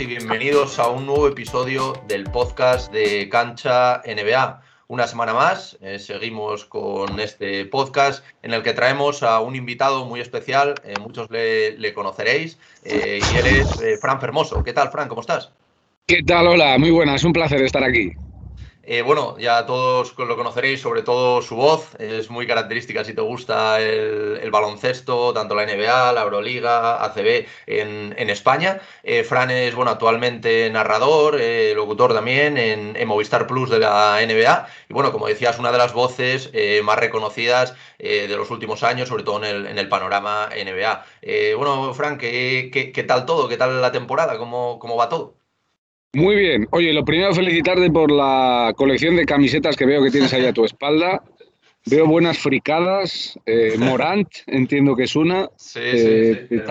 y bienvenidos a un nuevo episodio del podcast de Cancha NBA. Una semana más eh, seguimos con este podcast en el que traemos a un invitado muy especial, eh, muchos le, conoceréis, eh, y él es Fran Fermoso. ¿Qué tal, Fran? ¿Cómo estás? ¿Qué tal? Hola, muy buenas, un placer estar aquí. Eh, bueno, ya todos lo conoceréis, sobre todo su voz, es muy característica si te gusta el, baloncesto, tanto la NBA, la Euroliga, ACB en, España. Eh, Fran es, bueno, actualmente narrador, eh, locutor también en, Movistar Plus de la NBA. Y bueno, como decías, una de las voces más reconocidas de los últimos años, sobre todo en el, panorama NBA. bueno, Fran, ¿qué, tal todo? ¿Qué tal la temporada? ¿Cómo, cómo va todo? Muy bien. Oye, lo primero felicitarte por la colección de camisetas que veo que tienes ahí a tu espalda. Veo buenas fricadas. Eh, Morant, entiendo que es una. Sí, sí, sí.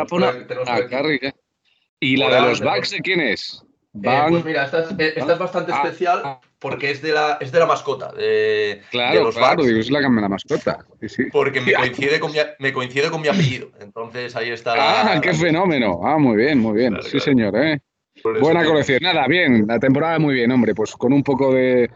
¿Y la de los Bucks de quién es? Eh, pues mira, esta es, esta es bastante ah, especial ah. porque es de la, es de la mascota. De, claro, los claro, digo, es la, la mascota. Sí, Porque me coincide, con mi, me coincide con mi apellido. Entonces ahí está la. Ah, qué fenómeno. Ah, muy bien, muy bien. sí, señor, ¿eh? Buena colección. Nada, bien, la temporada muy bien, hombre, pues con un poco de,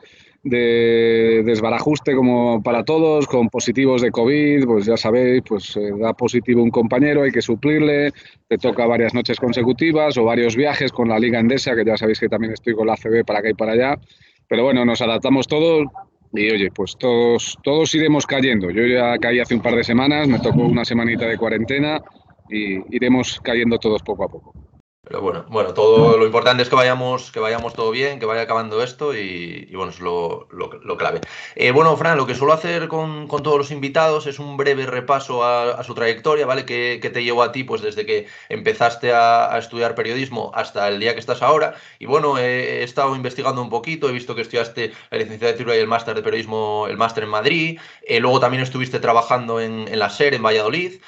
desbarajuste como para todos, con positivos de COVID, pues ya sabéis, pues eh, da positivo un compañero, hay que suplirle, te toca varias noches consecutivas o varios viajes con la Liga Endesa, que ya sabéis que también estoy con la ACB para acá y para allá, pero bueno, nos adaptamos todos y oye, pues todos, todos iremos cayendo. Yo ya caí hace un par de semanas, me tocó una semanita de cuarentena y iremos cayendo todos poco a poco. Pero bueno, bueno, todo lo importante es que vayamos, que vayamos todo bien, que vaya acabando esto y, bueno, es lo, clave. Eh, bueno, Fran, lo que suelo hacer con, todos los invitados es un breve repaso a, su trayectoria, ¿vale? ¿Qué, te llevó a ti pues desde que empezaste a, estudiar periodismo hasta el día que estás ahora? Y bueno, he, estado investigando un poquito, he visto que estudiaste la licenciatura y el máster de periodismo, el máster en Madrid, eh, luego también estuviste trabajando en la SER en Valladolid.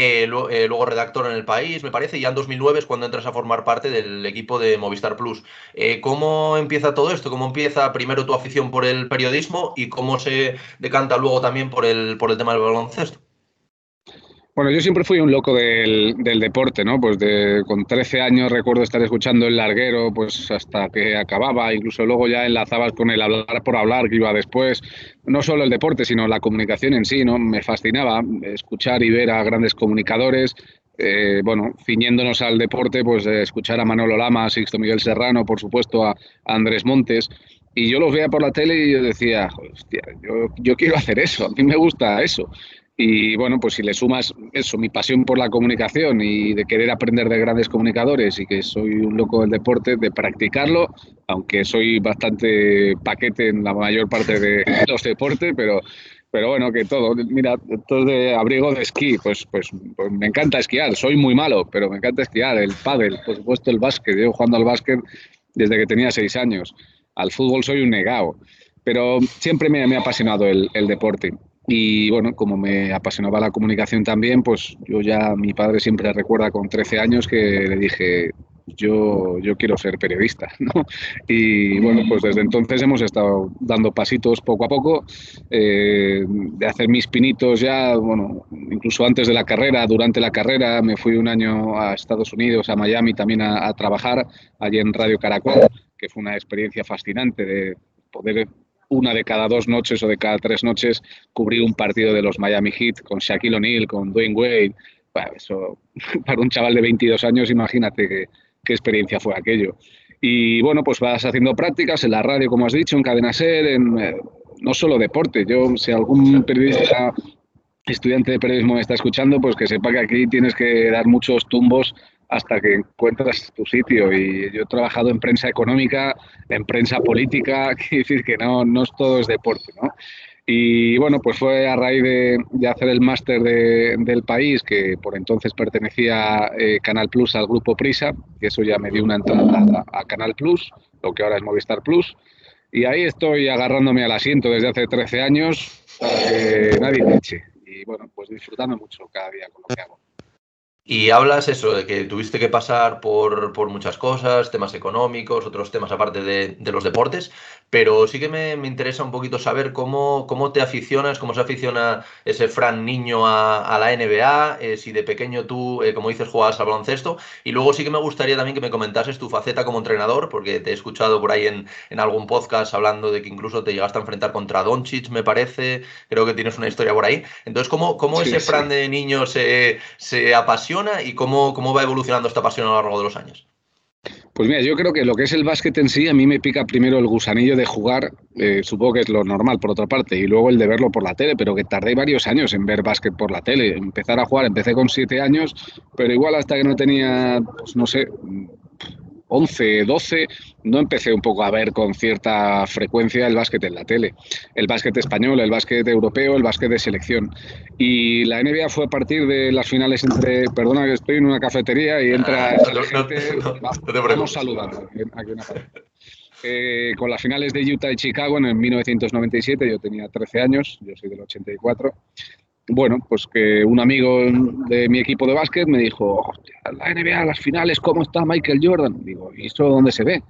Eh, eh, luego redactor en el país, me parece, y ya en 2009 es cuando entras a formar parte del equipo de Movistar Plus. Eh, ¿Cómo empieza todo esto? ¿Cómo empieza primero tu afición por el periodismo y cómo se decanta luego también por el, por el tema del baloncesto? Bueno, yo siempre fui un loco del, deporte, ¿no? Pues de, con 13 años recuerdo estar escuchando el larguero, pues hasta que acababa, incluso luego ya enlazabas con el hablar por hablar que iba después. No solo el deporte, sino la comunicación en sí, ¿no? Me fascinaba escuchar y ver a grandes comunicadores, eh, bueno, ciñéndonos al deporte, pues escuchar a Manolo Lama, a Sixto Miguel Serrano, por supuesto a, Andrés Montes. Y yo los veía por la tele y yo decía, hostia, yo, yo quiero hacer eso, a mí me gusta eso. Y bueno, pues si le sumas eso, mi pasión por la comunicación y de querer aprender de grandes comunicadores y que soy un loco del deporte, de practicarlo, aunque soy bastante paquete en la mayor parte de los deportes, pero, pero bueno, que todo, mira, todo de abrigo de esquí, pues, pues, pues, me encanta esquiar, soy muy malo, pero me encanta esquiar, el pádel, por supuesto el básquet, llevo jugando al básquet desde que tenía seis años, al fútbol soy un negado, pero siempre me, ha apasionado el deporte y bueno, como me apasionaba la comunicación también, pues yo ya, mi padre siempre recuerda con 13 años que le dije, yo, yo quiero ser periodista, ¿no? Y bueno, pues desde entonces hemos estado dando pasitos poco a poco, eh, de hacer mis pinitos ya, bueno, incluso antes de la carrera, durante la carrera, me fui un año a Estados Unidos, a Miami también a, a trabajar, allí en Radio Caracol, que fue una experiencia fascinante de poder una de cada dos noches o de cada tres noches cubrir un partido de los Miami Heat con Shaquille O'Neal, con Dwayne Wade. eso, para un chaval de 22 años, imagínate qué, qué experiencia fue aquello. Y bueno, pues vas haciendo prácticas en la radio, como has dicho, en Cadena Ser, en, eh, no solo deporte. Yo, si algún periodista, estudiante de periodismo me está escuchando, pues que sepa que aquí tienes que dar muchos tumbos hasta que encuentras tu sitio. Y yo he trabajado en prensa económica, en prensa política, quiere decir que no, no es todo es deporte, ¿no? Y bueno, pues fue a raíz de, hacer el máster del país, que por entonces pertenecía eh, Canal Plus al grupo Prisa, que eso ya me dio una entrada a, Canal Plus, lo que ahora es Movistar Plus. Y ahí estoy agarrándome al asiento desde hace 13 años para que nadie me eche. Y bueno, pues disfrutando mucho cada día con lo que hago. Y hablas eso, de que tuviste que pasar por, por muchas cosas, temas económicos, otros temas aparte de, de los deportes, pero sí que me, me, interesa un poquito saber cómo, cómo te aficionas, cómo se aficiona ese Fran niño a, a la NBA, eh, si de pequeño tú, eh, como dices, jugabas al baloncesto, y luego sí que me gustaría también que me comentases tu faceta como entrenador, porque te he escuchado por ahí en, en algún podcast hablando de que incluso te llegaste a enfrentar contra Doncic, me parece, creo que tienes una historia por ahí. Entonces, ¿cómo, cómo sí, ese Fran sí. de niño se, se apasiona y cómo, cómo va evolucionando esta pasión a lo largo de los años? Pues mira, yo creo que lo que es el básquet en sí, a mí me pica primero el gusanillo de jugar, eh, supongo que es lo normal por otra parte, y luego el de verlo por la tele, pero que tardé varios años en ver básquet por la tele. Empezar a jugar, empecé con siete años, pero igual hasta que no tenía, pues no sé, 11, 12, no empecé un poco a ver con cierta frecuencia el básquet en la tele. El básquet español, el básquet europeo, el básquet de selección. Y la NBA fue a partir de las finales entre, perdona que estoy en una cafetería y entra... Ah, no, no, no, no, te vamos saludando. Aquí una eh, con las finales de Utah y Chicago en 1997, yo tenía 13 años, yo soy del 84, bueno, pues que un amigo de mi equipo de básquet me dijo, la NBA, las finales, ¿cómo está Michael Jordan? Digo, ¿y esto dónde se ve?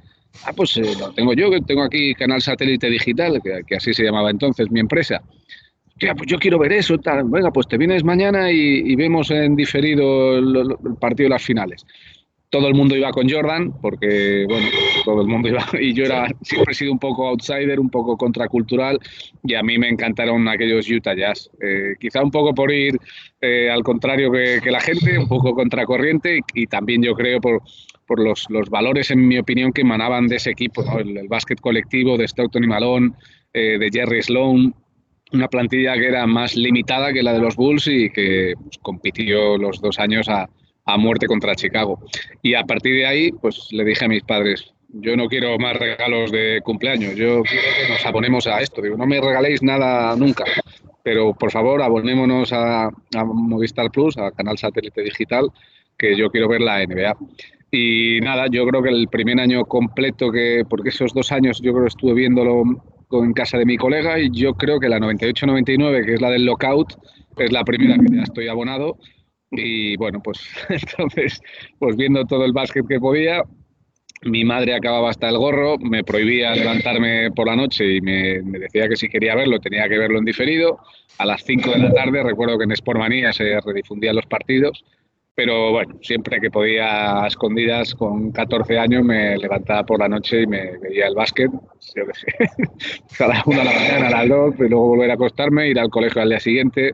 Ah, pues eh, lo tengo yo, que tengo aquí Canal Satélite Digital, que, así se llamaba entonces mi empresa. Ya, pues yo quiero ver eso, tal. Venga, pues te vienes mañana y, y vemos en diferido el, el partido de las finales todo el mundo iba con Jordan, porque, bueno, todo el mundo iba, y yo era, siempre he sido un poco outsider, un poco contracultural, y a mí me encantaron aquellos Utah Jazz. Eh, quizá un poco por ir eh, al contrario que, que, la gente, un poco contracorriente, y, y también yo creo por, por los, los, valores, en mi opinión, que emanaban de ese equipo, ¿no? el, el, básquet colectivo de Stockton y Malone, eh, de Jerry Sloan, una plantilla que era más limitada que la de los Bulls y que pues, compitió los dos años a a muerte contra Chicago. Y a partir de ahí, pues le dije a mis padres, yo no quiero más regalos de cumpleaños, yo quiero que nos abonemos a esto. Digo, no me regaléis nada nunca, pero por favor abonémonos a, Movistar Plus, a Canal Satélite Digital, que yo quiero ver la NBA. Y nada, yo creo que el primer año completo, que porque esos dos años yo creo que estuve viéndolo en casa de mi colega y yo creo que la 98-99, que es la del lockout, es la primera que ya estoy abonado y bueno, pues entonces, pues viendo todo el básquet que podía, mi madre acababa hasta el gorro, me prohibía levantarme por la noche y me, decía que si quería verlo tenía que verlo en diferido. A las 5 de la tarde recuerdo que en Sportmanía se redifundían los partidos, pero bueno, siempre que podía a escondidas con 14 años me levantaba por la noche y me veía el básquet, yo qué sé, a la 1 de la mañana, a las 2, y luego volver a acostarme, ir al colegio al día siguiente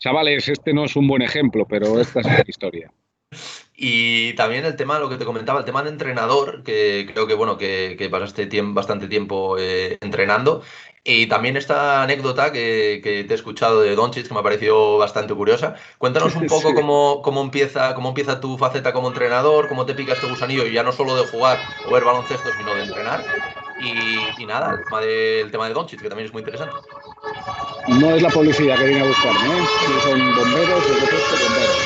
Chavales, este no es un buen ejemplo, pero esta es la historia. Y también el tema, lo que te comentaba, el tema de entrenador, que creo que bueno, que, que pasaste tiempo, bastante tiempo eh, entrenando. Y también esta anécdota que, que, te he escuchado de Doncic, que me ha parecido bastante curiosa. Cuéntanos un poco sí. cómo, cómo, empieza, cómo empieza tu faceta como entrenador, cómo te pica este gusanillo, ya no solo de jugar o ver baloncesto, sino de entrenar. Y, y nada, el tema, de, el tema de Doncic, que también es muy interesante. No es la publicidad que vine a buscar, ¿no? Si son bomberos, bomberos.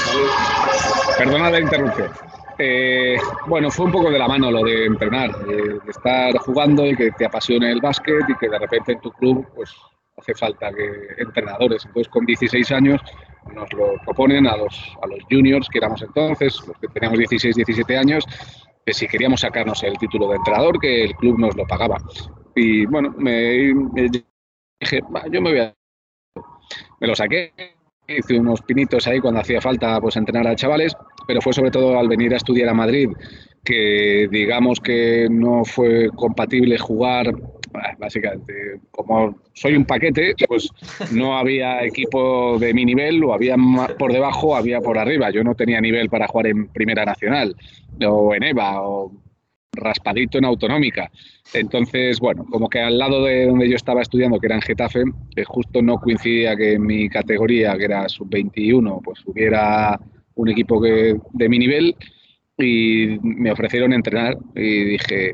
Perdona la interrupción. Eh, bueno, fue un poco de la mano lo de entrenar, de, estar jugando y que te apasione el básquet y que de repente en tu club pues hace falta que entrenadores. Entonces con 16 años nos lo proponen a los, a los juniors que éramos entonces, los que teníamos 16, 17 años, que si queríamos sacarnos el título de entrenador, que el club nos lo pagaba. Y bueno, me, me dije, yo me voy a... Me lo saqué, hice unos pinitos ahí cuando hacía falta pues entrenar a chavales, pero fue sobre todo al venir a estudiar a Madrid que digamos que no fue compatible jugar básicamente como soy un paquete pues no había equipo de mi nivel o había por debajo había por arriba. Yo no tenía nivel para jugar en primera nacional o en EVA o raspadito en autonómica. Entonces, bueno, como que al lado de donde yo estaba estudiando, que era en Getafe, eh, justo no coincidía que en mi categoría, que era sub-21, pues hubiera un equipo que, de mi nivel y me ofrecieron entrenar y dije,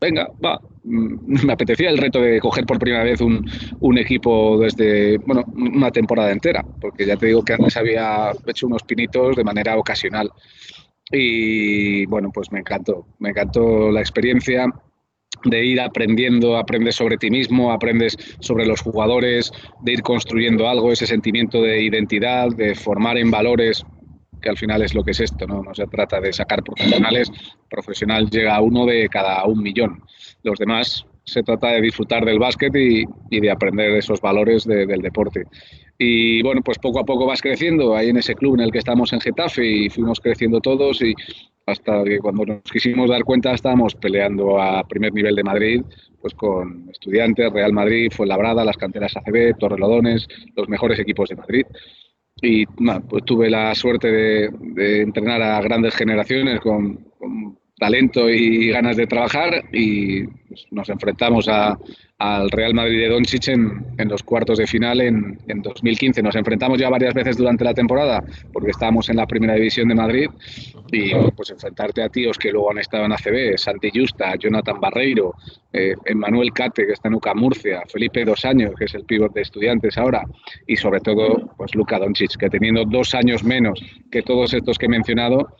venga, va, mm, me apetecía el reto de coger por primera vez un, un, equipo desde, bueno, una temporada entera, porque ya te digo que antes había hecho unos pinitos de manera ocasional. Y bueno, pues me encantó, me encantó la experiencia de ir aprendiendo, aprendes sobre ti mismo, aprendes sobre los jugadores, de ir construyendo algo, ese sentimiento de identidad, de formar en valores que al final es lo que es esto, ¿no? No se trata de sacar profesionales, profesional llega a uno de cada un millón. Los demás se trata de disfrutar del básquet y, de aprender esos valores del deporte. Y bueno, pues poco a poco vas creciendo ahí en ese club en el que estamos en Getafe y fuimos creciendo todos y hasta que cuando nos quisimos dar cuenta estábamos peleando a primer nivel de Madrid, pues con Estudiantes, Real Madrid, Fuenlabrada, las canteras ACB, Torrelodones, los mejores equipos de Madrid. Y pues tuve la suerte de, entrenar a grandes generaciones con talento y ganas de trabajar y pues, nos enfrentamos a, al Real Madrid de Doncic en, en los cuartos de final en, en, 2015. Nos enfrentamos ya varias veces durante la temporada porque estábamos en la primera división de Madrid y pues enfrentarte a tíos que luego han estado en ACB, Santi Justa, Jonathan Barreiro, eh, Emmanuel Cate que está en UCA Murcia, Felipe Dos Años que es el pívot de estudiantes ahora y sobre todo pues Luka Doncic que teniendo dos años menos que todos estos que he mencionado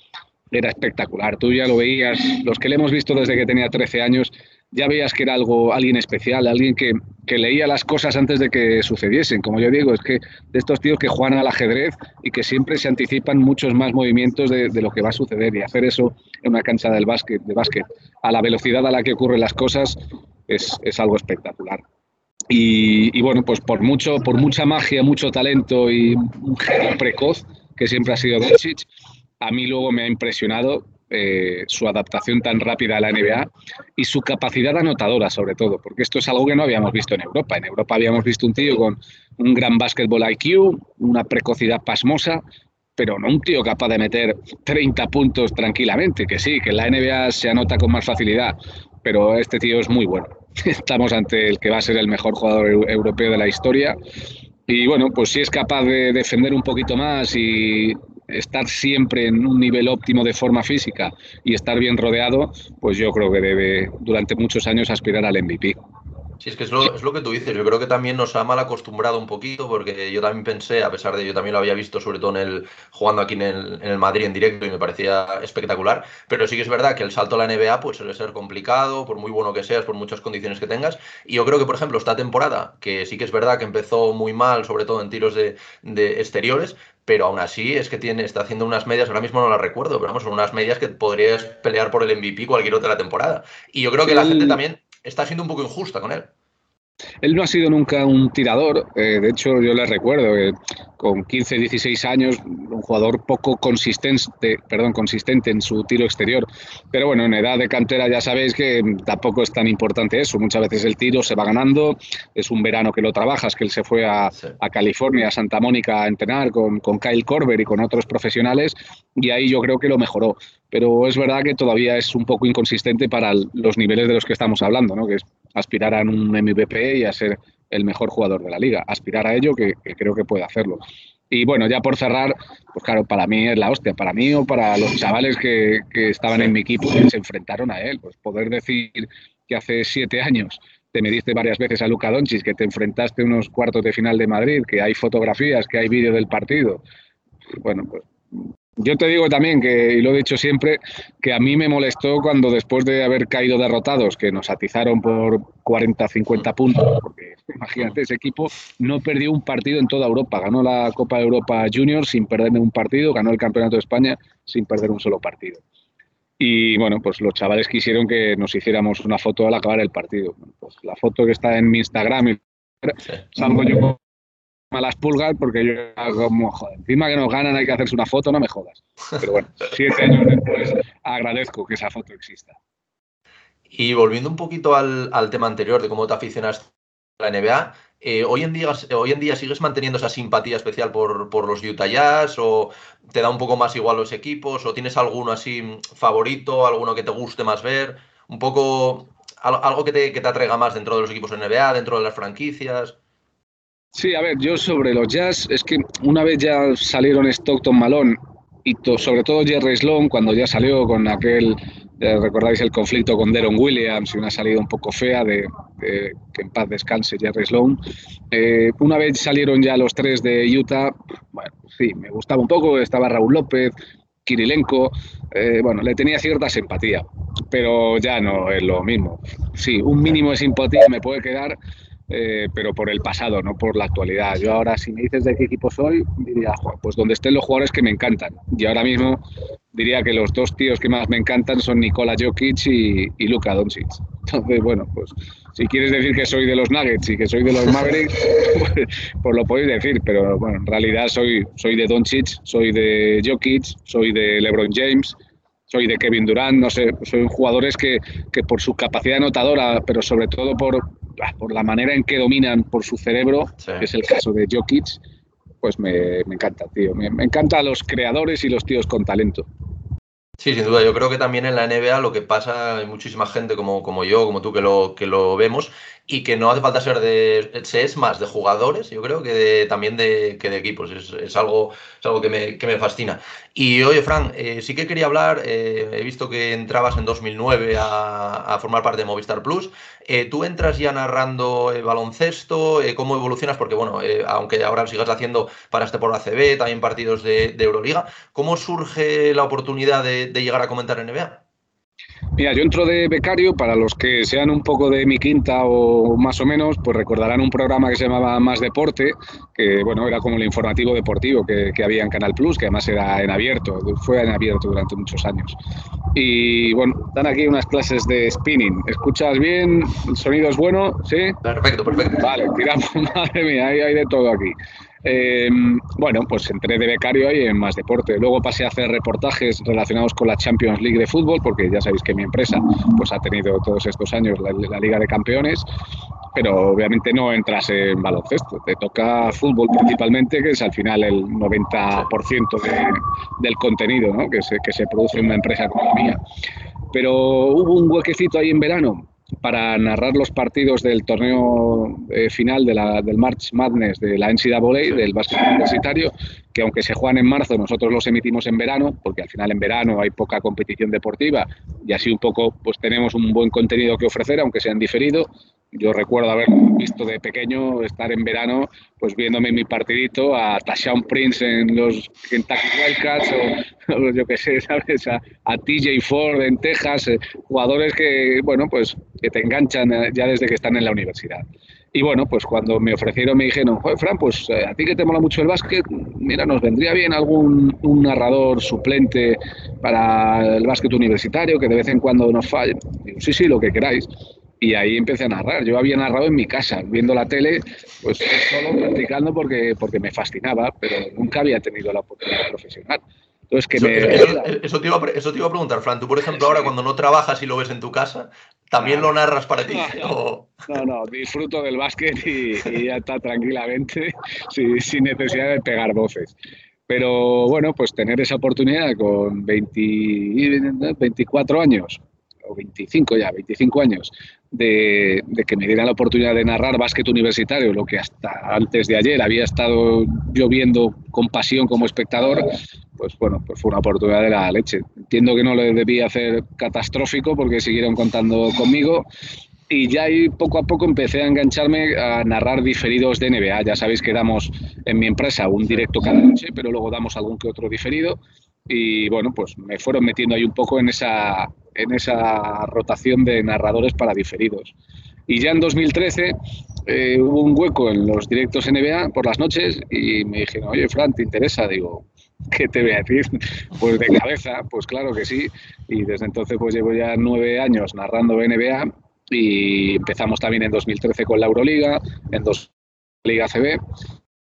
era espectacular. Tú ya lo veías, los que le hemos visto desde que tenía 13 años, ya veías que era algo, alguien especial, alguien que, leía las cosas antes de que sucediesen. Como yo digo, es que de estos tíos que juegan al ajedrez y que siempre se anticipan muchos más movimientos de, lo que va a suceder y hacer eso en una cancha del básquet, de básquet a la velocidad a la que ocurren las cosas es, algo espectacular. Y, bueno, pues por mucho, por mucha magia, mucho talento y un genio precoz que siempre ha sido Doncic, a mí luego me ha impresionado eh, su adaptación tan rápida a la NBA y su capacidad anotadora, sobre todo, porque esto es algo que no habíamos visto en Europa. En Europa habíamos visto un tío con un gran basketball IQ, una precocidad pasmosa, pero no un tío capaz de meter 30 puntos tranquilamente, que sí, que en la NBA se anota con más facilidad, pero este tío es muy bueno. Estamos ante el que va a ser el mejor jugador europeo de la historia. Y bueno, pues si es capaz de defender un poquito más y estar siempre en un nivel óptimo de forma física y estar bien rodeado, pues yo creo que debe durante muchos años aspirar al MVP. Sí, es que es lo, es lo, que tú dices. Yo creo que también nos ha mal acostumbrado un poquito, porque yo también pensé, a pesar de yo también lo había visto, sobre todo en el jugando aquí en el, en el Madrid en directo y me parecía espectacular. Pero sí que es verdad que el salto a la NBA pues suele ser complicado, por muy bueno que seas, por muchas condiciones que tengas. Y yo creo que, por ejemplo, esta temporada, que sí que es verdad que empezó muy mal, sobre todo en tiros de, de exteriores, pero aún así es que tiene, está haciendo unas medias, ahora mismo no las recuerdo, pero vamos, son unas medias que podrías pelear por el MVP cualquier otra temporada. Y yo creo que la gente también está siendo un poco injusta con él. Él no ha sido nunca un tirador, eh, de hecho yo le recuerdo que con 15, 16 años, un jugador poco consistente, perdón, consistente en su tiro exterior. Pero bueno, en edad de cantera ya sabéis que tampoco es tan importante eso. Muchas veces el tiro se va ganando, es un verano que lo trabajas, que él se fue a, California, a Santa Mónica a entrenar con, con Kyle Korver y con otros profesionales y ahí yo creo que lo mejoró. Pero es verdad que todavía es un poco inconsistente para los niveles de los que estamos hablando, ¿no? que es aspirar a un MVP y a ser el mejor jugador de la liga. Aspirar a ello, que, creo que puede hacerlo. Y bueno, ya por cerrar, pues claro, para mí es la hostia, para mí o para los chavales que, estaban en mi equipo que se enfrentaron a él. Pues poder decir que hace siete años te mediste varias veces a Luca Doncic, que te enfrentaste unos cuartos de final de Madrid, que hay fotografías, que hay vídeo del partido. Bueno, pues yo te digo también que, y lo he dicho siempre, que a mí me molestó cuando después de haber caído derrotados, que nos atizaron por 40, 50 puntos, porque imagínate, ese equipo no perdió un partido en toda Europa, ganó la Copa de Europa Junior sin perder un partido, ganó el Campeonato de España sin perder un solo partido. Y bueno, pues los chavales quisieron que nos hiciéramos una foto al acabar el partido. Pues la foto que está en mi Instagram, salgo yo malas pulgas porque yo como, joder, encima que nos ganan hay que hacerse una foto, no me jodas. Pero bueno, siete años después agradezco que esa foto exista. Y volviendo un poquito al, tema anterior de cómo te aficionas a la NBA, eh, hoy, en día, hoy en día sigues manteniendo esa simpatía especial por, por, los Utah Jazz o te da un poco más igual los equipos o tienes alguno así favorito, alguno que te guste más ver, un poco algo que te, que te atraiga más dentro de los equipos de NBA, dentro de las franquicias. Sí, a ver, yo sobre los Jazz, es que una vez ya salieron Stockton Malone y sobre todo Jerry Sloan, cuando ya salió con aquel, recordáis el conflicto con Deron Williams y una salida un poco fea de, que en paz descanse Jerry Sloan. Eh, una vez salieron ya los tres de Utah, bueno, sí, me gustaba un poco, estaba Raúl López, Kirilenko, eh, bueno, le tenía cierta simpatía, pero ya no es lo mismo. Sí, un mínimo de simpatía me puede quedar eh, pero por el pasado, no por la actualidad. Yo ahora, si me dices de qué equipo soy, diría, pues donde estén los jugadores que me encantan. Y ahora mismo diría que los dos tíos que más me encantan son Nikola Jokic y, y Luka Doncic. Entonces, bueno, pues si quieres decir que soy de los Nuggets y que soy de los Mavericks, pues, pues, lo podéis decir, pero bueno, en realidad soy, soy de Doncic, soy de Jokic, soy de LeBron James, soy de Kevin Durant, no sé, soy jugadores que, que por su capacidad anotadora, pero sobre todo por, por la manera en que dominan por su cerebro, que es el caso de Jokic, pues me, me encanta, tío. Me, me encanta los creadores y los tíos con talento. Sí, sin duda. Yo creo que también en la NBA lo que pasa, hay muchísima gente como, como yo, como tú, que lo, que lo vemos, y que no hace falta ser de. Se es más de jugadores, yo creo, que de, también de, que de equipos. Es, es algo, es algo que, me, que me fascina. Y oye, Fran, eh, sí que quería hablar. Eh, he visto que entrabas en 2009 a, a formar parte de Movistar Plus. Eh, ¿Tú entras ya narrando baloncesto? ¿Cómo evolucionas? Porque, bueno, aunque ahora sigas haciendo para este por ACB, también partidos de, de Euroliga, ¿cómo surge la oportunidad de, de llegar a comentar en NBA? Mira, yo entro de becario, para los que sean un poco de mi quinta o más o menos, pues recordarán un programa que se llamaba Más Deporte, que bueno, era como el informativo deportivo que, que había en Canal Plus, que además era en abierto, fue en abierto durante muchos años. Y bueno, dan aquí unas clases de spinning. ¿Escuchas bien? ¿El sonido es bueno? ¿Sí? Perfecto, perfecto. Vale, tiramos, madre mía, hay, hay de todo aquí. Eh, bueno, pues entré de becario ahí en Más Deporte. Luego pasé a hacer reportajes relacionados con la Champions League de fútbol, porque ya sabéis que mi empresa pues, ha tenido todos estos años la, la Liga de Campeones, pero obviamente no entras en baloncesto. Te toca fútbol principalmente, que es al final el 90% de, del contenido ¿no? que, se, que se produce en una empresa como la mía. Pero hubo un huequecito ahí en verano para narrar los partidos del torneo eh, final de la, del March Madness de la NCAA, del básquet universitario, que aunque se juegan en marzo, nosotros los emitimos en verano, porque al final en verano hay poca competición deportiva y así un poco pues tenemos un buen contenido que ofrecer, aunque sea en diferido. Yo recuerdo haber visto de pequeño estar en verano pues viéndome mi partidito a Tashawn Prince en los Kentucky Wildcats o, o yo qué sé, ¿sabes? A, a, TJ Ford en Texas, eh, jugadores que, bueno, pues que te enganchan eh, ya desde que están en la universidad. Y bueno, pues cuando me ofrecieron, me dijeron, Joder, Fran, pues eh, a ti que te mola mucho el básquet, mira, nos vendría bien algún un narrador suplente para el básquet universitario que de vez en cuando nos falle. Sí, sí, lo que queráis y ahí empecé a narrar. Yo había narrado en mi casa, viendo la tele, pues solo practicando porque, porque me fascinaba, pero nunca había tenido la oportunidad profesional. Entonces, que eso, me... eso, eso, te iba a, eso, te iba a, preguntar, Fran. Tú, por ejemplo, ahora cuando no trabajas y lo ves en tu casa, ¿también lo narras para ti? No, no, no disfruto del básquet y, y ya está tranquilamente, sin, sin necesidad de pegar voces. Pero bueno, pues tener esa oportunidad con 20, 24 años, o 25 ya, 25 años, de, de, que me dieran la oportunidad de narrar básquet universitario, lo que hasta antes de ayer había estado yo viendo con pasión como espectador, pues bueno, pues fue una oportunidad de la leche. Entiendo que no lo debía hacer catastrófico porque siguieron contando conmigo y ya ahí poco a poco empecé a engancharme a narrar diferidos de NBA. Ya sabéis que damos en mi empresa un directo cada noche, pero luego damos algún que otro diferido y bueno, pues me fueron metiendo ahí un poco en esa, en esa rotación de narradores para diferidos. Y ya en 2013 eh, hubo un hueco en los directos NBA por las noches y me dijeron, oye, Fran, ¿te interesa? Digo, ¿qué te voy a decir? Pues de cabeza, pues claro que sí. Y desde entonces pues llevo ya nueve años narrando NBA y empezamos también en 2013 con la Euroliga, en dos Liga CB.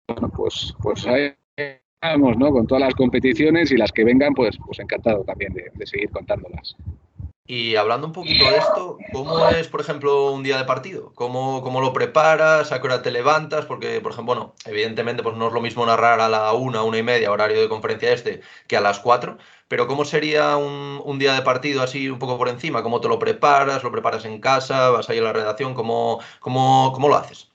Bueno, pues, pues ahí vamos, ¿no? Con todas las competiciones y las que vengan, pues, pues encantado también de, de seguir contándolas. Y hablando un poquito de esto, ¿cómo es, por ejemplo, un día de partido? ¿Cómo, ¿Cómo, lo preparas? ¿A qué hora te levantas? Porque, por ejemplo, bueno, evidentemente pues no es lo mismo narrar a la una, una y media, horario de conferencia este, que a las cuatro. Pero ¿cómo sería un, un, día de partido así un poco por encima? ¿Cómo te lo preparas? ¿Lo preparas en casa? ¿Vas ahí a la redacción? ¿Cómo, cómo, cómo lo haces?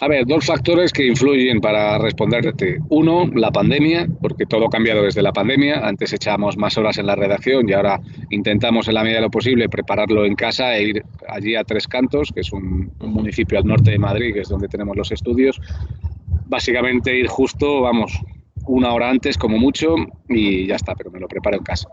A ver, dos factores que influyen para responderte. Uno, la pandemia, porque todo ha cambiado desde la pandemia. Antes echábamos más horas en la redacción y ahora intentamos en la medida de lo posible prepararlo en casa e ir allí a Tres Cantos, que es un, un municipio al norte de Madrid, que es donde tenemos los estudios. Básicamente ir justo, vamos, una hora antes como mucho y ya está, pero me lo preparo en casa.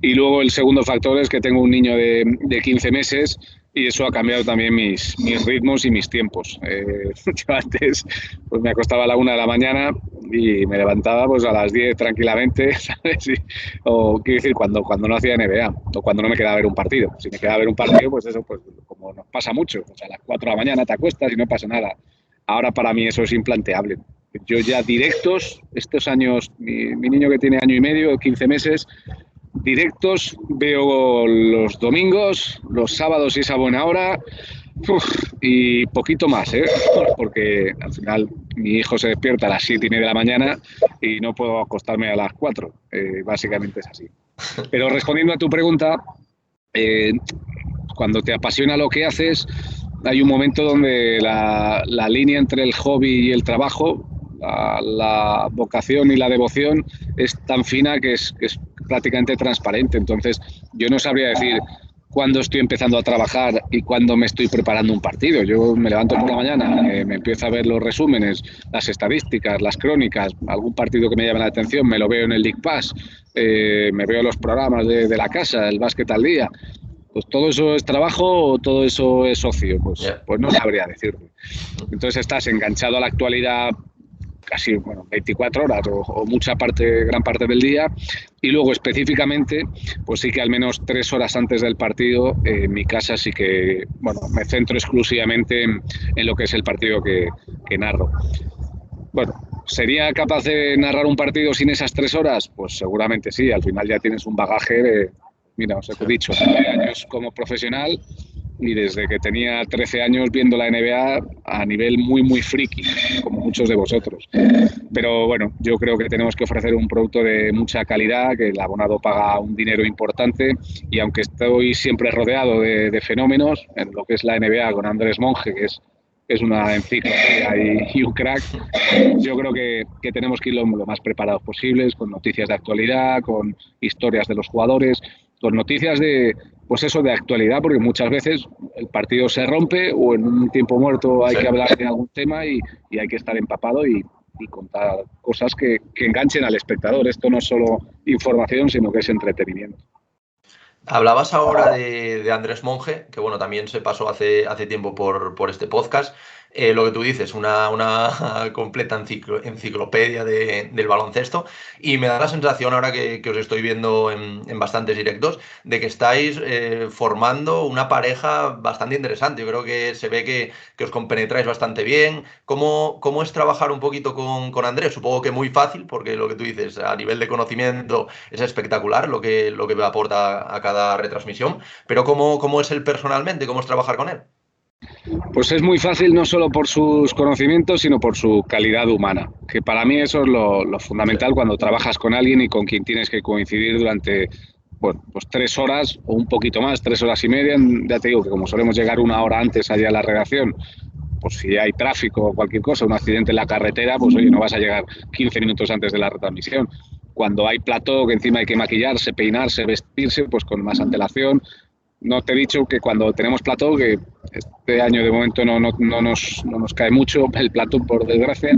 Y luego el segundo factor es que tengo un niño de, de 15 meses y eso ha cambiado también mis, mis ritmos y mis tiempos. Eh, yo antes pues me acostaba a la una de la mañana y me levantaba pues a las 10 tranquilamente, ¿sabes? o quiero decir, cuando, cuando no hacía NBA o cuando no me quedaba ver un partido. Si me quedaba ver un partido, pues eso, pues como nos pasa mucho, pues a las 4 de la mañana te acuestas y no pasa nada. Ahora para mí eso es implanteable. Yo ya directos, estos años, mi, mi niño que tiene año y medio, 15 meses, directos, veo los domingos, los sábados y esa buena hora, y poquito más, ¿eh? porque al final mi hijo se despierta a las 7 y media de la mañana y no puedo acostarme a las 4, eh, básicamente es así. Pero respondiendo a tu pregunta, eh, cuando te apasiona lo que haces, hay un momento donde la, la línea entre el hobby y el trabajo la, vocación y la devoción es tan fina que es, prácticamente transparente. Entonces, yo no sabría decir cuándo estoy empezando a trabajar y cuándo me estoy preparando un partido. Yo me levanto por la mañana, eh, me empiezo a ver los resúmenes, las estadísticas, las crónicas, algún partido que me llame la atención, me lo veo en el League Pass, eh, me veo los programas de, la casa, el básquet al día. Pues todo eso es trabajo o todo eso es ocio, pues, pues no sabría decirte. Entonces estás enganchado a la actualidad casi bueno, 24 horas o, mucha parte, gran parte del día. Y luego específicamente, pues sí que al menos tres horas antes del partido, en mi casa sí que bueno, me centro exclusivamente en, lo que es el partido que, que narro. Bueno, ¿sería capaz de narrar un partido sin esas tres horas? Pues seguramente sí, al final ya tienes un bagaje de, mira, os he dicho, años como profesional y desde que tenía 13 años viendo la NBA a nivel muy, muy friki, como muchos de vosotros. Pero bueno, yo creo que tenemos que ofrecer un producto de mucha calidad, que el abonado paga un dinero importante y aunque estoy siempre rodeado de, fenómenos, en lo que es la NBA con Andrés Monge, que es, es una enciclopedia y, un crack, yo creo que, que tenemos que ir lo, lo más preparados posibles, con noticias de actualidad, con historias de los jugadores, con noticias de, pues eso de actualidad, porque muchas veces el partido se rompe o en un tiempo muerto hay que hablar de algún tema y, hay que estar empapado y, contar cosas que, enganchen al espectador. Esto no es solo información, sino que es entretenimiento. Hablabas ahora de, Andrés Monge, que bueno, también se pasó hace, hace tiempo por, por este podcast. Eh, lo que tú dices, una, una completa enciclopedia del baloncesto. Y me da la sensación, ahora que, os estoy viendo en, bastantes directos, de que estáis eh, formando una pareja bastante interesante. Yo creo que se ve que, os compenetráis bastante bien. ¿Cómo, ¿Cómo, es trabajar un poquito con, con, Andrés? Supongo que muy fácil, porque lo que tú dices, a nivel de conocimiento es espectacular lo que, lo que aporta a cada retransmisión. Pero ¿cómo, ¿cómo es él personalmente? ¿Cómo es trabajar con él? Pues es muy fácil no solo por sus conocimientos, sino por su calidad humana, que para mí eso es lo, fundamental cuando trabajas con alguien y con quien tienes que coincidir durante bueno, pues tres horas o un poquito más, tres horas y media. Ya te digo que como solemos llegar una hora antes allá a la redacción, pues si hay tráfico o cualquier cosa, un accidente en la carretera, pues oye, no vas a llegar 15 minutos antes de la retransmisión. Cuando hay plató que encima hay que maquillarse, peinarse, vestirse, pues con más antelación, no te he dicho que cuando tenemos plató, que este año de momento no, no, no, nos, no nos, cae mucho el plató, por desgracia,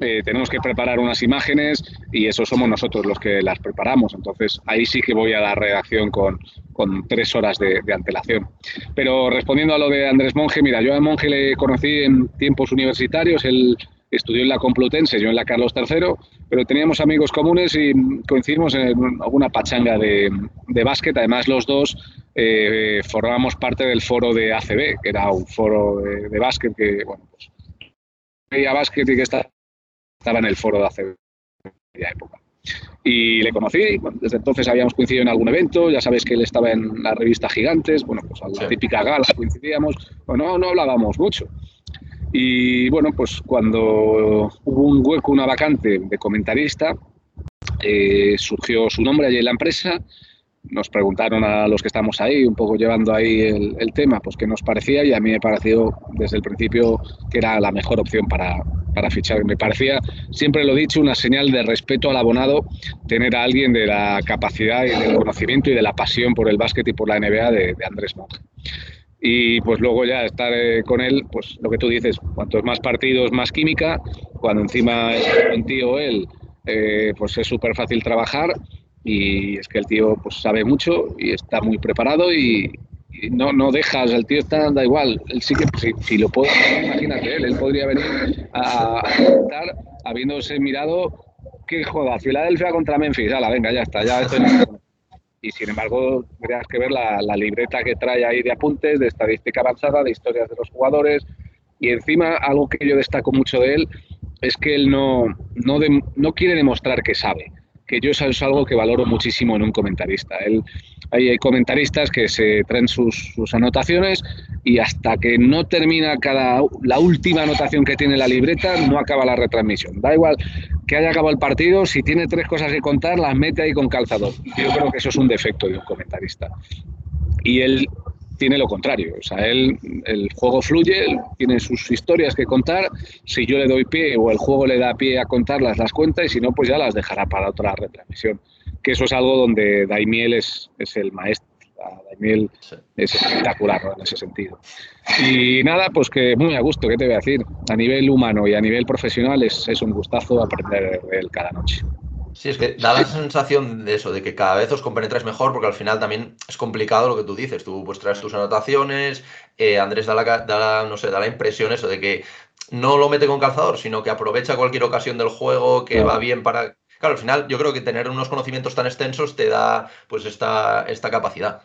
eh, tenemos que preparar unas imágenes y eso somos nosotros los que las preparamos. Entonces ahí sí que voy a la redacción con, con tres horas de, antelación. Pero respondiendo a lo de Andrés Monge, mira, yo a Monge le conocí en tiempos universitarios, él estudió en la Complutense, yo en la Carlos III, pero teníamos amigos comunes y coincidimos en alguna pachanga de, de básquet. Además, los dos eh, formábamos parte del foro de ACB, que era un foro de, básquet que, bueno, pues veía básquet y que estaba, en el foro de ACB en aquella época. Y le conocí, desde entonces habíamos coincidido en algún evento, ya sabes que él estaba en la revista Gigantes, bueno, pues a la típica gala coincidíamos, no, no hablábamos mucho. Y bueno, pues cuando hubo un hueco, una vacante de comentarista, eh, surgió su nombre allí en la empresa nos preguntaron a los que estamos ahí, un poco llevando ahí el, tema, pues qué nos parecía y a mí me pareció desde el principio que era la mejor opción para, para fichar. Me parecía, siempre lo he dicho, una señal de respeto al abonado tener a alguien de la capacidad y del conocimiento y de la pasión por el básquet y por la NBA de, Andrés Monge. Y pues luego ya estar eh, con él, pues lo que tú dices, cuantos más partidos, más química, cuando encima es un tío él, eh, pues es súper fácil trabajar y es que el tío pues sabe mucho y está muy preparado y, no, no dejas, el tío está, da igual, él sí que, si, lo puedo imagínate, él, él podría venir a, estar habiéndose mirado que joda, Filadelfia contra Memphis, la venga, ya está, ya estoy y sin embargo tendrías que ver la, la, libreta que trae ahí de apuntes, de estadística avanzada, de historias de los jugadores y encima algo que yo destaco mucho de él es que él no, no, no quiere demostrar que sabe, que yo eso es algo que valoro muchísimo en un comentarista. Él, hay, comentaristas que se traen sus, sus, anotaciones y hasta que no termina cada, la última anotación que tiene la libreta, no acaba la retransmisión. Da igual que haya acabado el partido, si tiene tres cosas que contar, las mete ahí con calzador. Yo creo que eso es un defecto de un comentarista. Y él tiene lo contrario. O sea, él, el juego fluye, tiene sus historias que contar. Si yo le doy pie o el juego le da pie a contarlas, las cuenta y si no, pues ya las dejará para otra retransmisión. Que eso es algo donde Daimiel es, es el maestro. Daimiel es espectacular en ese sentido. Y nada, pues que muy a gusto, ¿qué te voy a decir? A nivel humano y a nivel profesional es, es un gustazo aprender de él cada noche. Sí, es que da la sensación de eso, de que cada vez os compenetráis mejor, porque al final también es complicado lo que tú dices. Tú pues traes tus anotaciones, eh, Andrés da la, da no sé, da la impresión eso de que no lo mete con calzador, sino que aprovecha cualquier ocasión del juego, que va bien para. Claro, al final yo creo que tener unos conocimientos tan extensos te da pues esta, esta capacidad.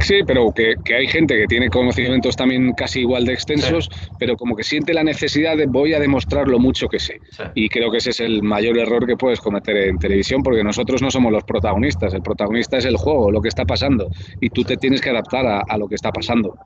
Sí, pero que, hay gente que tiene conocimientos también casi igual de extensos, pero como que siente la necesidad de voy a demostrar lo mucho que sé. Y creo que ese es el mayor error que puedes cometer en televisión, porque nosotros no somos los protagonistas, el protagonista es el juego, lo que está pasando, y tú te tienes que adaptar a, a lo que está pasando.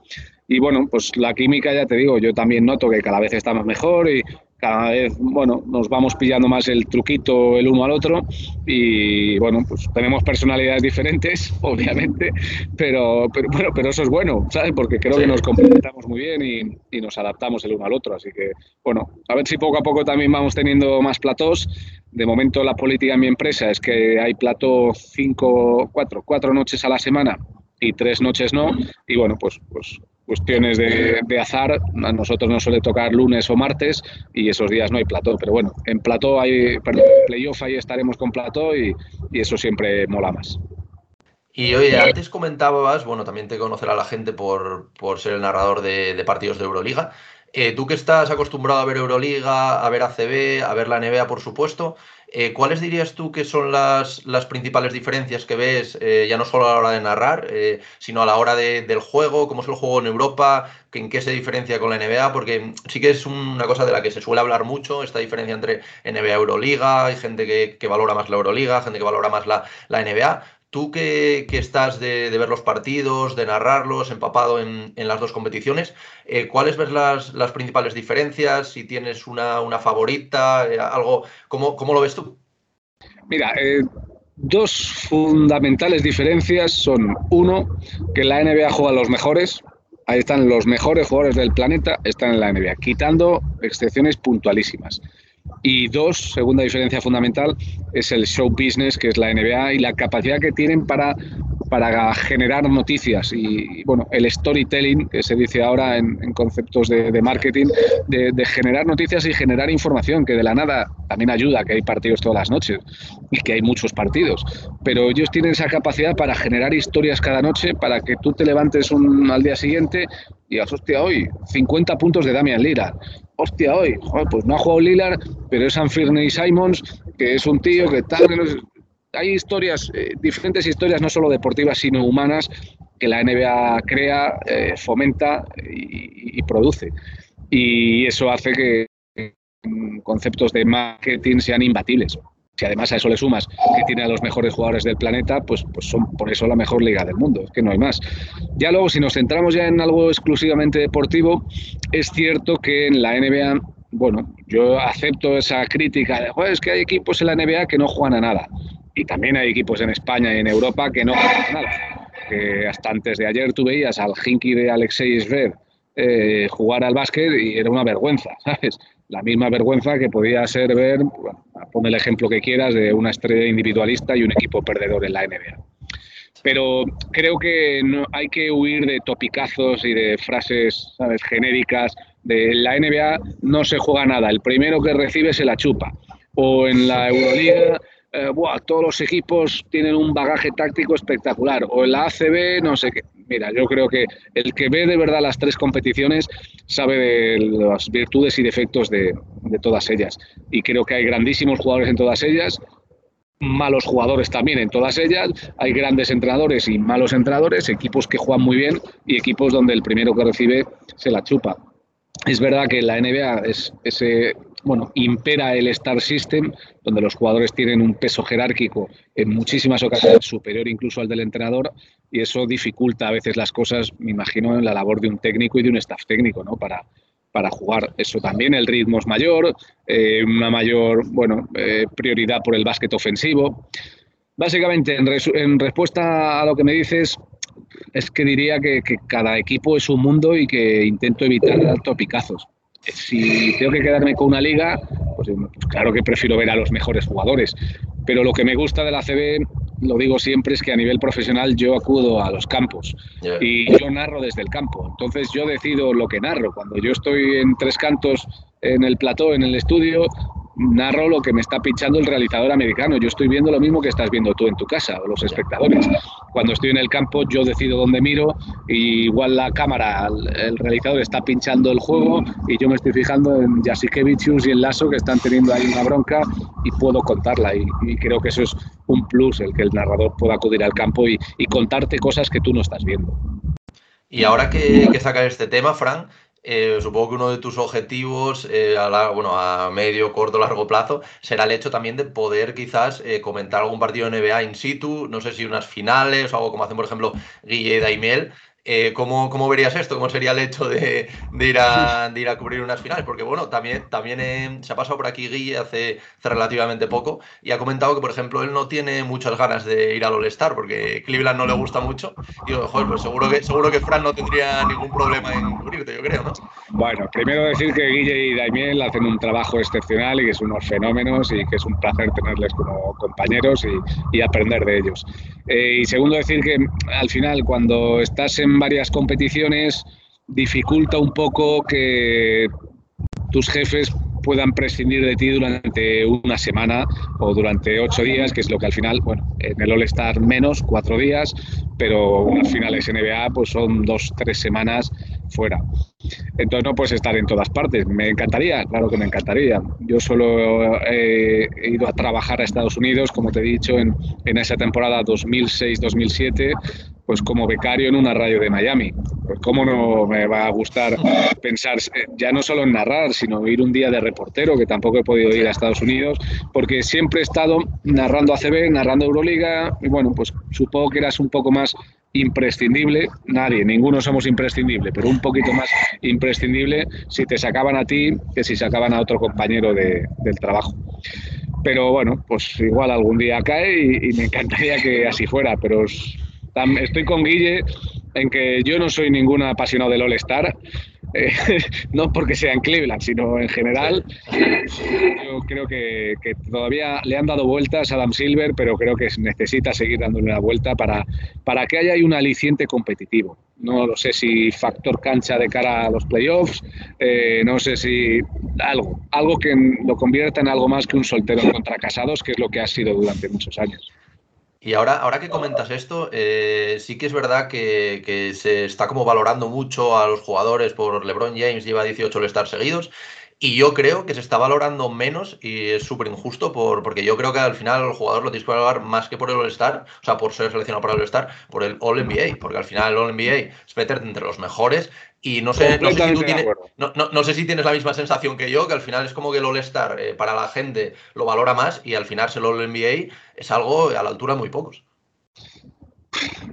Y bueno, pues la química, ya te digo, yo también noto que cada vez estamos mejor y cada vez, bueno, nos vamos pillando más el truquito el uno al otro y, bueno, pues tenemos personalidades diferentes, obviamente, pero, pero bueno, pero eso es bueno, ¿sabes? Porque creo que nos complementamos muy bien y, y, nos adaptamos el uno al otro, así que, bueno, a ver si poco a poco también vamos teniendo más platós. De momento la política en mi empresa es que hay plató cinco, cuatro, cuatro noches a la semana y tres noches no, y bueno, pues, pues cuestiones de, azar, a nosotros nos suele tocar lunes o martes y esos días no hay plató, pero bueno, en plató hay, perdón, playoff ahí estaremos con plató y, eso siempre mola más. Y oye, antes comentabas, bueno, también te conocerá la gente por, por ser el narrador de, de partidos de Euroliga. Eh, tú que estás acostumbrado a ver Euroliga, a ver ACB, a ver la NBA, por supuesto, eh, ¿cuáles dirías tú que son las, principales diferencias que ves, eh, ya no solo a la hora de narrar, sino a la hora del juego? ¿Cómo es el juego en Europa? ¿En qué se diferencia con la NBA? Porque sí que es una cosa de la que se suele hablar mucho, esta diferencia entre NBA Euroliga. Hay gente que, valora más la Euroliga, gente que valora más la, la NBA. Tú que, estás de, ver los partidos, de narrarlos, empapado en, las dos competiciones, eh, ¿cuáles ves las, principales diferencias? Si tienes una, favorita, eh, algo, ¿cómo, ¿cómo, lo ves tú? Mira, eh, dos fundamentales diferencias son, uno, que la NBA juega a los mejores, ahí están los mejores jugadores del planeta, están en la NBA, quitando excepciones puntualísimas. Y dos, segunda diferencia fundamental, es el show business, que es la NBA, y la capacidad que tienen para, para generar noticias. Y, bueno, el storytelling, que se dice ahora en, conceptos de, marketing, de, generar noticias y generar información, que de la nada también ayuda, que hay partidos todas las noches y que hay muchos partidos. Pero ellos tienen esa capacidad para generar historias cada noche, para que tú te levantes un, al día siguiente y digas, hostia, hoy 50 puntos de Damian Lillard hostia, hoy, pues no ha jugado Lillard, pero es Anfirney Simons, que es un tío que tal. Hay historias, eh, diferentes historias, no solo deportivas, sino humanas, que la NBA crea, eh, fomenta y, produce. Y eso hace que conceptos de marketing sean imbatibles. Si además a eso le sumas que tiene a los mejores jugadores del planeta, pues, pues son por eso la mejor liga del mundo, es que no hay más. Ya luego, si nos centramos ya en algo exclusivamente deportivo, es cierto que en la NBA, bueno, yo acepto esa crítica de, es que hay equipos en la NBA que no juegan a nada. Y también hay equipos en España y en Europa que no juegan a nada. Que hasta antes de ayer tú veías al Hinky de Alexei Zverev eh, jugar al básquet y era una vergüenza, ¿sabes? La misma vergüenza que podía ser ver, bueno, pon el ejemplo que quieras, de una estrella individualista y un equipo perdedor en la NBA. Pero creo que no, hay que huir de topicazos y de frases genéricas de la NBA no se juega nada, el primero que recibe se la chupa. O en la Euroliga, eh, todos los equipos tienen un bagaje táctico espectacular. O en la ACB, no sé qué. Yo creo que el que ve de verdad las tres competiciones sabe de las virtudes y defectos de, de todas ellas. Y creo que hay grandísimos jugadores en todas ellas, malos jugadores también en todas ellas, hay grandes entrenadores y malos entrenadores, equipos que juegan muy bien y equipos donde el primero que recibe se la chupa. Es verdad que la NBA es ese bueno, impera el Star System, donde los jugadores tienen un peso jerárquico en muchísimas ocasiones superior incluso al del entrenador, y eso dificulta a veces las cosas, me imagino, en la labor de un técnico y de un staff técnico, ¿no? Para, para jugar. Eso también, el ritmo es mayor, eh, una mayor bueno, eh, prioridad por el básquet ofensivo. Básicamente, en, respuesta a lo que me dices, es que diría que, cada equipo es un mundo y que intento evitar topicazos si tengo que quedarme con una liga, pues, claro que prefiero ver a los mejores jugadores. Pero lo que me gusta de la CB, lo digo siempre, es que a nivel profesional yo acudo a los campos y yo narro desde el campo. Entonces yo decido lo que narro. Cuando yo estoy en tres cantos en el plató, en el estudio, narro lo que me está pinchando el realizador americano. Yo estoy viendo lo mismo que estás viendo tú en tu casa, o los espectadores. Cuando estoy en el campo, yo decido dónde miro, y igual la cámara, el, realizador está pinchando el juego, y yo me estoy fijando en Jasikevichus y el Lazo que están teniendo ahí una bronca, y puedo contarla. Y, creo que eso es un plus, el que el narrador pueda acudir al campo y, contarte cosas que tú no estás viendo. Y ahora que, que saca este tema, Fran, eh, supongo que uno de tus objetivos eh, a, bueno, a medio, corto, largo plazo será el hecho también de poder quizás eh, comentar algún partido de NBA in situ, no sé si unas finales o algo como hacen por ejemplo Guille y Daimiel, eh, ¿cómo, ¿cómo, verías esto? ¿Cómo sería el hecho de, de, ir, a, de ir a cubrir unas finales? Porque bueno, también, también eh, se ha pasado por aquí Guille hace, relativamente poco y ha comentado que, por ejemplo, él no tiene muchas ganas de ir al All-Star porque Cleveland no le gusta mucho. Y digo, joder, pues seguro que, seguro que Fran no tendría ningún problema en cubrirte, yo creo, ¿no? Bueno, primero decir que Guille y Daimiel hacen un trabajo excepcional y que son unos fenómenos y que es un placer tenerles como compañeros y, y aprender de ellos. Eh, y segundo decir que al final, cuando estás en varias competiciones dificulta un poco que tus jefes puedan prescindir de ti durante una semana o durante ocho días, que es lo que al final, bueno, en el All-Star menos, cuatro días, pero unas finales NBA pues son dos, tres semanas fuera. Entonces no puedes estar en todas partes. Me encantaría, claro que me encantaría. Yo solo he ido a trabajar a Estados Unidos, como te he dicho, en, en esa temporada 2006-2007 pues como becario en una radio de Miami. Pues cómo no me va a gustar pensar eh, ya no solo en narrar, sino ir un día de reportero, que tampoco he podido ir a Estados Unidos, porque siempre he estado narrando ACB, narrando Euroliga, y bueno, pues supongo que eras un poco más imprescindible, nadie, ninguno somos imprescindible, pero un poquito más imprescindible si te sacaban a ti que si sacaban a otro compañero de, del trabajo. Pero bueno, pues igual algún día cae y, y me encantaría que así fuera, pero estoy con Guille en que yo no soy ningún apasionado del All-Star, eh, no porque sea en Cleveland, sino en general. Yo creo que, todavía le han dado vueltas a Adam Silver, pero creo que necesita seguir dándole una vuelta para, para que haya un aliciente competitivo. No lo sé si factor cancha de cara a los playoffs, eh, no sé si algo, algo que lo convierta en algo más que un soltero contra casados, que es lo que ha sido durante muchos años. Y ahora, ahora que comentas esto, eh, sí que es verdad que, se está como valorando mucho a los jugadores por LeBron James, lleva 18 All-Star seguidos, y yo creo que se está valorando menos y es súper injusto por, porque yo creo que al final el jugador lo tienes que valorar más que por el All-Star, o sea, por ser seleccionado para el All-Star, por el All-NBA, porque al final el All-NBA es meterte entre los mejores y no sé, no sé, si tú tienes, no, sé si tienes la misma sensación que yo, que al final es como que el All-Star eh, para la gente lo valora más y al final el All-NBA es algo a la altura muy pocos.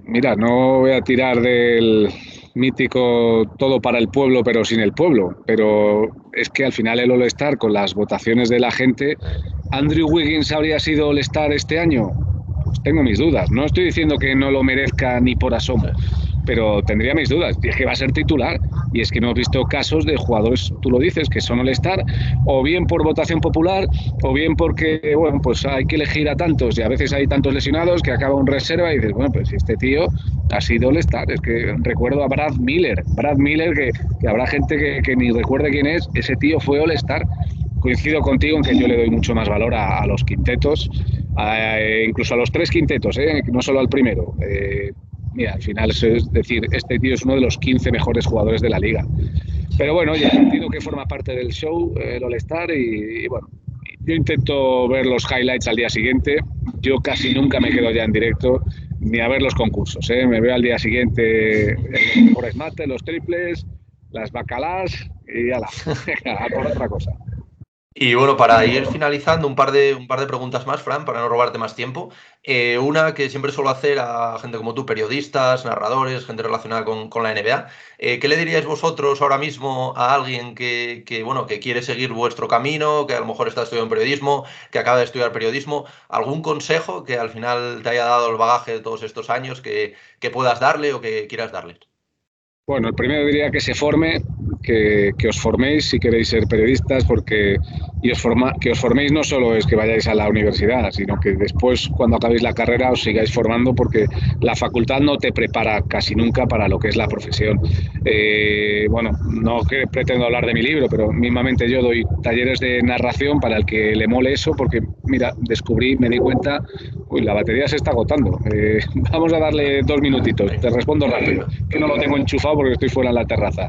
Mira, no voy a tirar del mítico todo para el pueblo pero sin el pueblo, pero es que al final el All-Star con las votaciones de la gente, ¿Andrew Wiggins habría sido All-Star este año? Pues tengo mis dudas, no estoy diciendo que no lo merezca ni por asomo pero tendría mis dudas. Es que va a ser titular. Y es que hemos visto casos de jugadores, tú lo dices, que son all-star, o bien por votación popular, o bien porque, bueno, pues hay que elegir a tantos y a veces hay tantos lesionados que acaba un reserva y dices, bueno, pues este tío ha sido all-star. Es que recuerdo a Brad Miller, Brad Miller, que, habrá gente que, ni recuerde quién es, ese tío fue all-star. Coincido contigo en que yo le doy mucho más valor a, los quintetos, incluso a los tres quintetos, ¿eh? no solo al primero. Eh, mira, al final es decir, este tío es uno de los 15 mejores jugadores de la liga. Pero bueno, oye, entiendo que forma parte del show, el All-Star, y, bueno, yo intento ver los highlights al día siguiente. Yo casi nunca me quedo ya en directo ni a ver los concursos. ¿eh? Me veo al día siguiente los mejores mates, los triples, las bacalás y ala, a por otra cosa. Y bueno, para ir finalizando, un par de, un par de preguntas más, Fran, para no robarte más tiempo. Eh, una que siempre suelo hacer a gente como tú, periodistas, narradores, gente relacionada con, la NBA. Eh, ¿Qué le diríais vosotros ahora mismo a alguien que, bueno, que quiere seguir vuestro camino, que a lo mejor está estudiando periodismo, que acaba de estudiar periodismo? ¿Algún consejo que al final te haya dado el bagaje de todos estos años que, que puedas darle o que quieras darle? Bueno, el primero diría que se forme, que, os forméis si queréis ser periodistas, porque y os forma, que os forméis no solo es que vayáis a la universidad, sino que después, cuando acabéis la carrera, os sigáis formando, porque la facultad no te prepara casi nunca para lo que es la profesión. Eh, bueno, no que pretendo hablar de mi libro, pero mismamente yo doy talleres de narración para el que le mole eso, porque mira, descubrí, me di cuenta, uy, la batería se está agotando. Eh, vamos a darle dos minutitos, te respondo rápido, que no lo tengo enchufado porque estoy fuera en la terraza.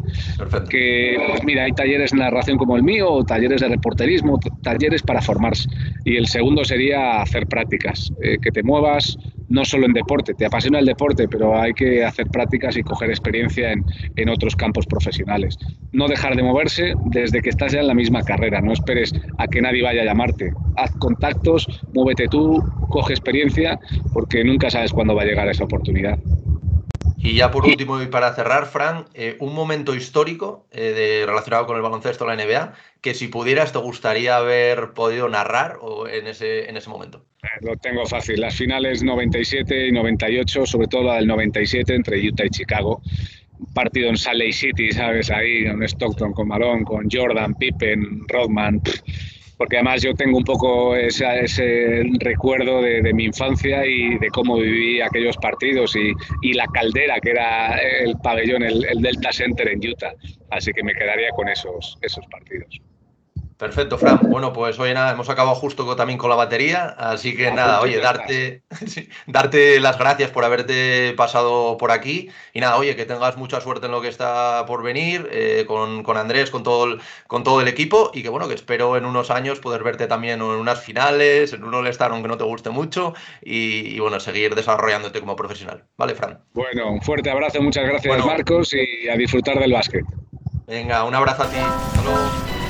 Que, pues mira, hay talleres de narración como el mío, talleres de reporterismo talleres para formarse. Y el segundo sería hacer prácticas, eh, que te muevas no solo en deporte, te apasiona el deporte, pero hay que hacer prácticas y coger experiencia en, en otros campos profesionales. No dejar de moverse desde que estás ya en la misma carrera, no esperes a que nadie vaya a llamarte. Haz contactos, muévete tú, coge experiencia, porque nunca sabes cuándo va a llegar esa oportunidad. Y ya por último y para cerrar, Fran, eh, un momento histórico eh, de, relacionado con el baloncesto de la NBA que si pudieras te gustaría haber podido narrar o en, ese, en ese momento. Eh, lo tengo fácil. Las finales 97 y 98, sobre todo la del 97 entre Utah y Chicago. partido en Salt Lake City, ¿sabes? Ahí, en Stockton, con Malone, con Jordan, Pippen, Rodman porque además yo tengo un poco ese, recuerdo de, mi infancia y de cómo viví aquellos partidos y, la caldera que era el pabellón, el, el, Delta Center en Utah. Así que me quedaría con esos partidos. Perfecto, Fran. Bueno, pues hoy nada, hemos acabado justo también con la batería, así que nada, oye, darte, darte las gracias por haberte pasado por aquí y nada, oye, que tengas mucha suerte en lo que está por venir eh, con, Andrés, con todo, el, con todo el equipo y que bueno, que espero en unos años poder verte también en unas finales, en un All-Star aunque no te guste mucho y, bueno, seguir desarrollándote como profesional. Vale, Fran. Bueno, un fuerte abrazo, muchas gracias Marcos y a disfrutar del básquet. Venga, un abrazo a ti. Hasta luego.